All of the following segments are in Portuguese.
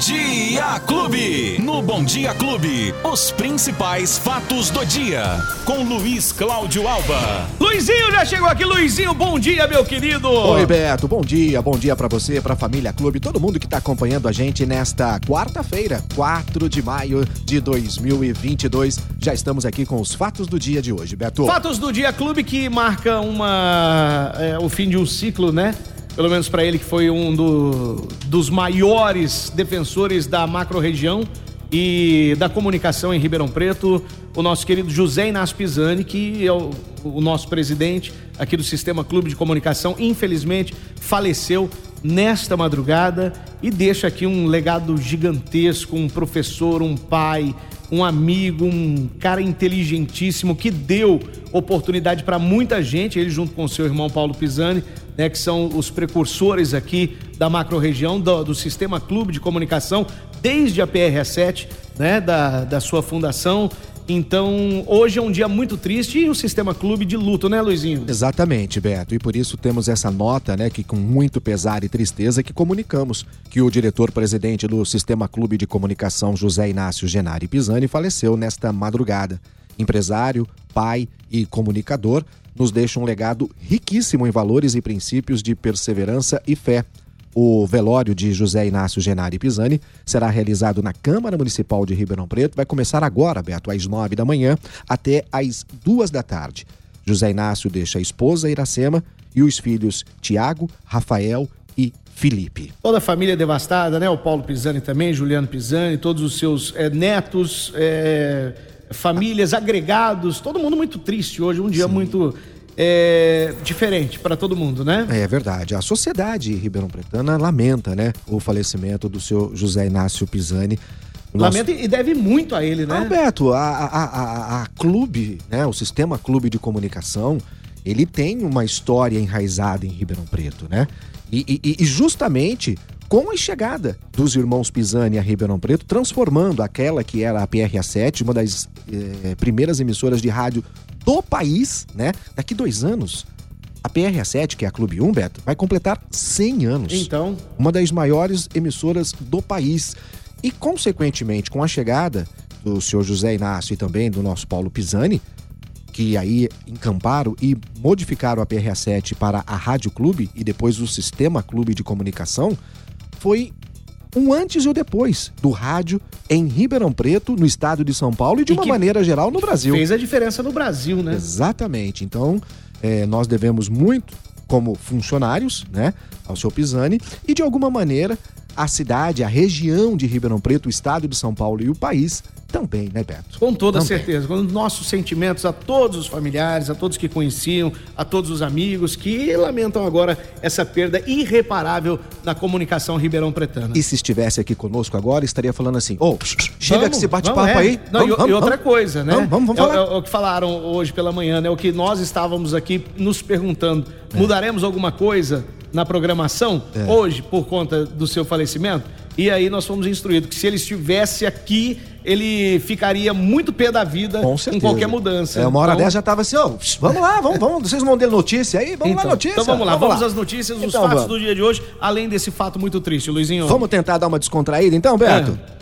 Dia Clube. No Bom Dia Clube, os principais fatos do dia. Com Luiz Cláudio Alba. Luizinho já chegou aqui, Luizinho. Bom dia, meu querido. Oi, Beto. Bom dia. Bom dia para você, pra família Clube, todo mundo que tá acompanhando a gente nesta quarta-feira, 4 de maio de 2022. Já estamos aqui com os fatos do dia de hoje, Beto. Fatos do Dia Clube que marca uma é, o fim de um ciclo, né? Pelo menos para ele que foi um do, dos maiores defensores da macro-região e da comunicação em Ribeirão Preto, o nosso querido José Inácio Pisani, que é o, o nosso presidente aqui do Sistema Clube de Comunicação, infelizmente faleceu nesta madrugada e deixa aqui um legado gigantesco, um professor, um pai, um amigo, um cara inteligentíssimo que deu oportunidade para muita gente, ele junto com seu irmão Paulo Pisani, né, que são os precursores aqui da macro-região, do, do, Sistema Clube de Comunicação, desde a PR7, né, da, da sua fundação. Então, hoje é um dia muito triste e o Sistema Clube de luto, né, Luizinho? Exatamente, Beto. E por isso temos essa nota, né, que com muito pesar e tristeza que comunicamos que o diretor-presidente do Sistema Clube de Comunicação, José Inácio Genari Pisani, faleceu nesta madrugada. Empresário, pai e comunicador, nos deixa um legado riquíssimo em valores e princípios de perseverança e fé. O velório de José Inácio Genari Pisani será realizado na Câmara Municipal de Ribeirão Preto. Vai começar agora, Beto, às nove da manhã até às duas da tarde. José Inácio deixa a esposa Iracema e os filhos Tiago, Rafael e Felipe. Toda a família devastada, né? O Paulo Pisani também, Juliano Pisani, todos os seus é, netos, é, famílias, agregados, todo mundo muito triste hoje, um dia Sim. muito é, diferente para todo mundo, né? É verdade. A sociedade ribeirão pretana lamenta, né, o falecimento do seu José Inácio Pisani. Nosso... Lamenta e deve muito a ele, né? Alberto, a, a, a, a clube, né, o sistema clube de comunicação, ele tem uma história enraizada em Ribeirão Preto, né? E, e, e justamente com a chegada dos irmãos Pisani a Ribeirão Preto, transformando aquela que era a PRA7, uma das eh, primeiras emissoras de rádio do país, né? Daqui dois anos, a PRA7, que é a Clube 1, Beto, vai completar 100 anos. Então. Uma das maiores emissoras do país. E, consequentemente, com a chegada do senhor José Inácio e também do nosso Paulo Pisani, que aí encamparam e modificaram a PRA7 para a Rádio Clube e depois o Sistema Clube de Comunicação, foi um antes e o um depois do rádio em Ribeirão Preto, no estado de São Paulo e de e uma maneira geral no Brasil. Fez a diferença no Brasil, né? Exatamente. Então, é, nós devemos muito como funcionários, né, ao seu Pisani e de alguma maneira a cidade, a região de Ribeirão Preto, o estado de São Paulo e o país também, né, Beto? Com toda Também. certeza. Com nossos sentimentos a todos os familiares, a todos que conheciam, a todos os amigos que lamentam agora essa perda irreparável na comunicação ribeirão pretana. E se estivesse aqui conosco agora, estaria falando assim: ô, oh, chega vamos, que esse bate-papo é. aí. Não, vamos, e, vamos, e, outra coisa, né? Vamos, vamos, falar. É, é, é, o que falaram hoje pela manhã, né? O que nós estávamos aqui nos perguntando: é. mudaremos alguma coisa na programação é. hoje por conta do seu falecimento? E aí nós fomos instruídos que se ele estivesse aqui, ele ficaria muito pé da vida com, com qualquer mudança. É, uma hora então... dessa já tava assim, ó, oh, vamos lá, vamos, vamos, vocês vão ler notícia aí, vamos então, lá notícia. Então vamos lá, vamos, vamos lá. às notícias, os então, fatos vamos. do dia de hoje, além desse fato muito triste, Luizinho. Vamos tentar dar uma descontraída então, Beto? É.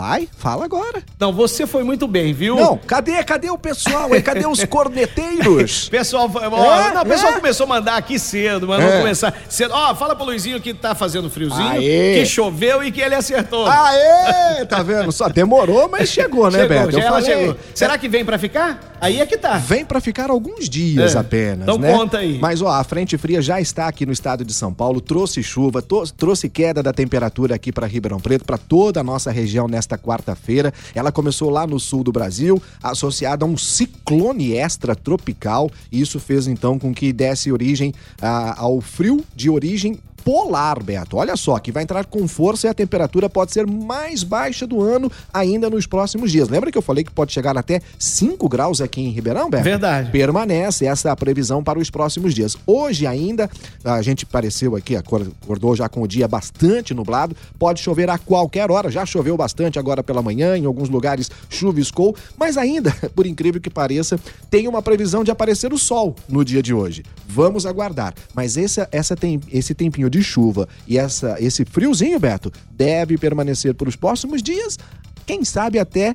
Vai, fala agora. Não, você foi muito bem, viu? Não, cadê, cadê o pessoal? Cadê os corneteiros? pessoal, ó, é, não, o pessoal é. começou a mandar aqui cedo, mandou é. começar cedo. Ó, fala pro Luizinho que tá fazendo friozinho, Aê. que choveu e que ele acertou. Aê! Tá vendo? Só demorou, mas chegou, né, chegou, Beto? Já ela chegou. Será que vem para ficar? Aí é que tá. Vem para ficar alguns dias é. apenas, então né? conta aí. Mas ó, a frente fria já está aqui no estado de São Paulo, trouxe chuva, trouxe queda da temperatura aqui para Ribeirão Preto, para toda a nossa região nesta quarta-feira. Ela começou lá no sul do Brasil, associada a um ciclone extratropical, e isso fez então com que desse origem a, ao frio de origem polar, Beto. Olha só, que vai entrar com força e a temperatura pode ser mais baixa do ano ainda nos próximos dias. Lembra que eu falei que pode chegar até 5 graus aqui em Ribeirão, Beto? Verdade. Permanece essa previsão para os próximos dias. Hoje ainda, a gente pareceu aqui, acordou já com o dia bastante nublado, pode chover a qualquer hora, já choveu bastante agora pela manhã, em alguns lugares chuviscou, mas ainda, por incrível que pareça, tem uma previsão de aparecer o sol no dia de hoje. Vamos aguardar. Mas esse, essa tem, esse tempinho de chuva. E essa, esse friozinho, Beto, deve permanecer por os próximos dias, quem sabe até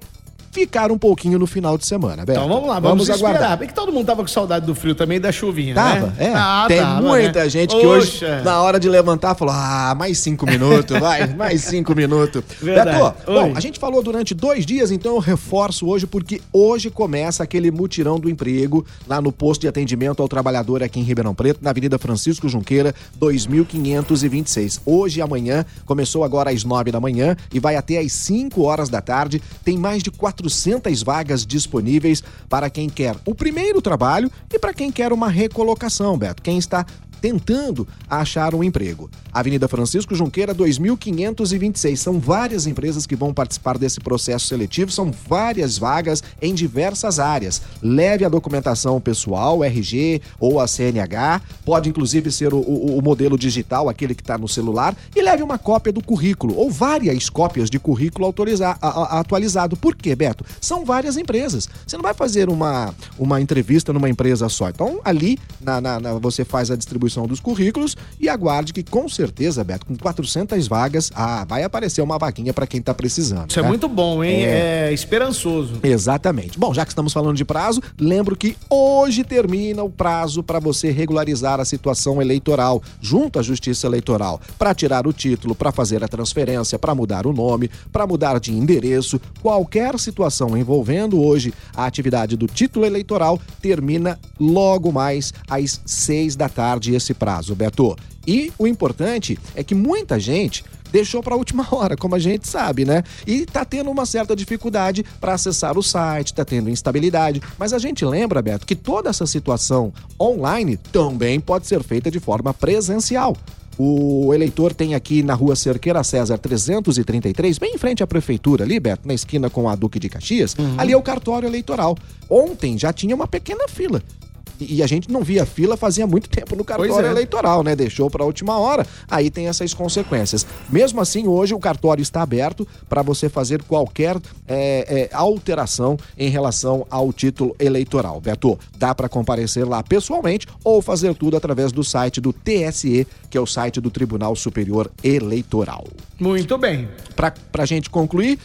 ficar um pouquinho no final de semana, Beto. Então vamos lá, vamos, vamos aguardar. Bem que todo mundo tava com saudade do frio também da chuvinha, tava, né? É, ah, tem tava, muita né? gente que Oxa. hoje, na hora de levantar, falou: ah, mais cinco minutos, vai, mais cinco minutos. Verdade. Beto, bom, a gente falou durante dois dias, então eu reforço hoje, porque hoje começa aquele mutirão do emprego lá no posto de atendimento ao trabalhador aqui em Ribeirão Preto, na Avenida Francisco Junqueira, 2526. Hoje e amanhã, começou agora às nove da manhã e vai até às cinco horas da tarde. Tem mais de 400 vagas disponíveis para quem quer o primeiro trabalho e para quem quer uma recolocação, Beto. Quem está tentando achar um emprego. Avenida Francisco Junqueira, 2526. São várias empresas que vão participar desse processo seletivo, são várias vagas em diversas áreas. Leve a documentação pessoal, RG ou a CNH, pode inclusive ser o, o, o modelo digital, aquele que está no celular, e leve uma cópia do currículo ou várias cópias de currículo a, a, atualizado. Por quê, Beto? São várias empresas. Você não vai fazer uma, uma entrevista numa empresa só. Então, ali na, na, na você faz a distribuição distribuição dos currículos e aguarde que com certeza, Beto, com 400 vagas, ah, vai aparecer uma vaguinha para quem tá precisando. Isso é tá? é muito bom, hein? É... é esperançoso. Exatamente. Bom, já que estamos falando de prazo, lembro que hoje termina o prazo para você regularizar a situação eleitoral junto à Justiça Eleitoral, para tirar o título, para fazer a transferência, para mudar o nome, para mudar de endereço, qualquer situação envolvendo hoje a atividade do título eleitoral termina logo mais às seis da tarde esse prazo, Beto. E o importante é que muita gente deixou para a última hora, como a gente sabe, né? E está tendo uma certa dificuldade para acessar o site, está tendo instabilidade. Mas a gente lembra, Beto, que toda essa situação online também pode ser feita de forma presencial. O eleitor tem aqui na rua Cerqueira César 333, bem em frente à prefeitura ali, Beto, na esquina com a Duque de Caxias, uhum. ali é o cartório eleitoral. Ontem já tinha uma pequena fila. E a gente não via fila fazia muito tempo no cartório é. eleitoral, né? Deixou para a última hora. Aí tem essas consequências. Mesmo assim, hoje o cartório está aberto para você fazer qualquer é, é, alteração em relação ao título eleitoral. Beto, dá para comparecer lá pessoalmente ou fazer tudo através do site do TSE, que é o site do Tribunal Superior Eleitoral. Muito bem. Para a gente concluir,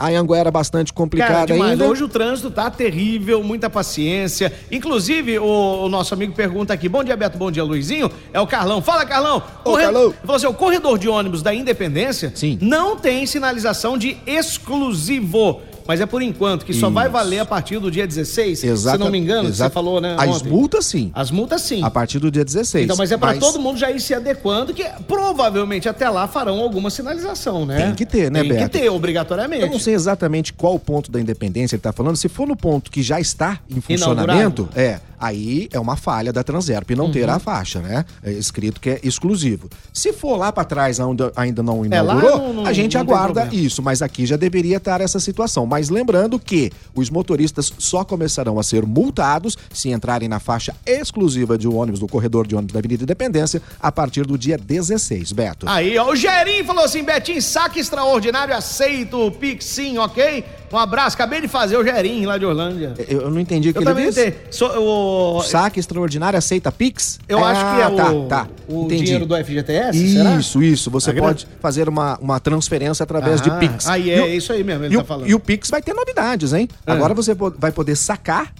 a Anguera bastante complicada Cara, ainda. Hoje o trânsito tá terrível, muita paciência. Inclusive, o, o, nosso amigo pergunta aqui: Bom dia, Beto, bom dia, Luizinho. É o Carlão. Fala, Carlão. Ô, Corre... Carlão. Falou assim: o corredor de ônibus da Independência Sim. não tem sinalização de exclusivo mas é por enquanto, que só Isso. vai valer a partir do dia 16, Exata, se não me engano, exata, você falou, né? As multas sim. As multas sim. A partir do dia 16. Então, mas é para mas... todo mundo já ir se adequando, que provavelmente até lá farão alguma sinalização, né? Tem que ter, né, Tem que ter, obrigatoriamente. Eu não sei exatamente qual ponto da independência ele está falando. Se for no ponto que já está em funcionamento, Inaugurado. é aí é uma falha da Transerp não uhum. ter a faixa, né? É escrito que é exclusivo. Se for lá para trás onde ainda não inaugurou, é, não, não, a gente aguarda isso, mas aqui já deveria estar essa situação. Mas lembrando que os motoristas só começarão a ser multados se entrarem na faixa exclusiva de um ônibus do corredor de ônibus da Avenida Independência a partir do dia 16, Beto. Aí, ó, o Gerinho falou assim, Betinho, saque extraordinário, aceito o Pix sim, ok? Um abraço, acabei de fazer o Gerinho lá de Orlândia. Eu, eu não entendi o que eu ele disse. So, o... Saque extraordinário aceita Pix? Eu ah, acho que é ah, tá, o, tá. o entendi. dinheiro do FGTS, Isso, será? isso. Você pode fazer uma, uma transferência através ah, de Pix. Aí é, o, isso aí mesmo, ele tá falando. E o Pix vai ter novidades, hein? Ah. Agora você vai poder sacar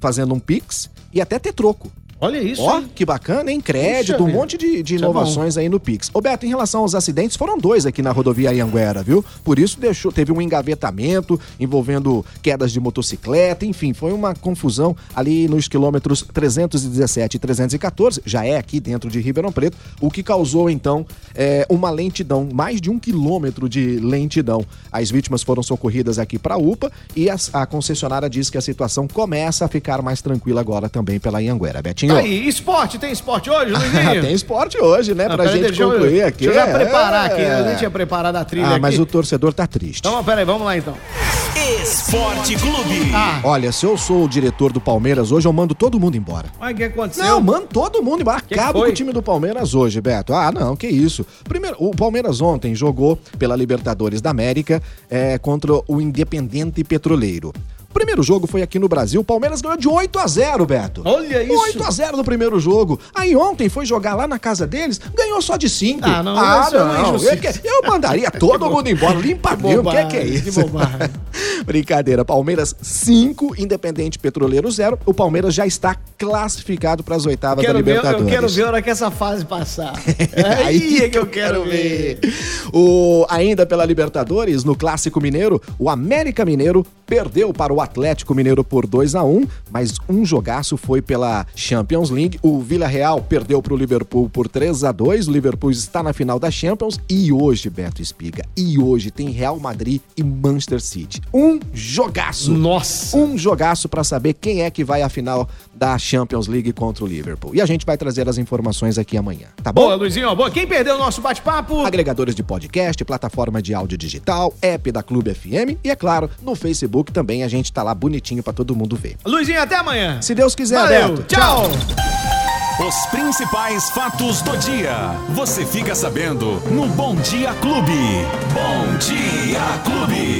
fazendo um Pix e até ter troco. Olha isso. Ó, que bacana, hein? Crédito, Puxa, um monte de, de é inovações é aí no Pix. Ô, Beto, em relação aos acidentes, foram dois aqui na rodovia Anhanguera, viu? Por isso deixou, teve um engavetamento envolvendo quedas de motocicleta, enfim, foi uma confusão ali nos quilômetros 317 e 314, já é aqui dentro de Ribeirão Preto, o que causou então é, uma lentidão, mais de um quilômetro de lentidão. As vítimas foram socorridas aqui para a UPA e a, a concessionária diz que a situação começa a ficar mais tranquila agora também pela Anhanguera. Betinho. Tá aí, esporte, tem esporte hoje, Luizinho? tem esporte hoje, né? Não, pra gente concluir eu, aqui. Deixa eu já preparar aqui, né? Eu nem tinha preparado a trilha ah, aqui. mas o torcedor tá triste. Então, peraí, vamos lá então. Esporte Clube. Ah. Olha, se eu sou o diretor do Palmeiras hoje, eu mando todo mundo embora. Mas o que aconteceu? Não, mando todo mundo embora. Acabo com o time do Palmeiras hoje, Beto. Ah, não, que isso. Primeiro, o Palmeiras ontem jogou pela Libertadores da América é, contra o Independente Petroleiro. O primeiro jogo foi aqui no Brasil, o Palmeiras ganhou de 8 a 0, Beto. Olha isso. 8 a 0 no primeiro jogo. Aí ontem foi jogar lá na casa deles, ganhou só de 5. Ah, não, ah, isso é uma não. Eu, eu mandaria todo mundo embora, limpadinho. O que, é que é que isso? bobagem. Brincadeira. Palmeiras 5, Independente Petroleiro 0. O Palmeiras já está classificado para as oitavas Quero da ver, Libertadores. eu quero ver a hora que essa fase passar. É aí que eu quero ver. O, ainda pela Libertadores, no Clássico Mineiro, o América Mineiro perdeu para o Atlético Mineiro por 2 a 1 mas um jogaço foi pela Champions League. O Vila Real perdeu para o Liverpool por 3 a 2 O Liverpool está na final da Champions. E hoje, Beto Espiga, e hoje tem Real Madrid e Manchester City. Um jogaço. Nossa. Um jogaço para saber quem é que vai à final da Champions League contra o Liverpool. E a gente vai trazer as informações aqui amanhã, tá bom? Boa, Luizinho. Boa. Quem perdeu o nosso bate-papo? agregadores de podcast, plataforma de áudio digital, app da Clube FM e, é claro, no Facebook também a gente tá lá bonitinho pra todo mundo ver. Luizinho, até amanhã. Se Deus quiser, Valeu. Beto. Tchau. Os principais fatos do dia. Você fica sabendo no Bom Dia Clube. Bom Dia Clube.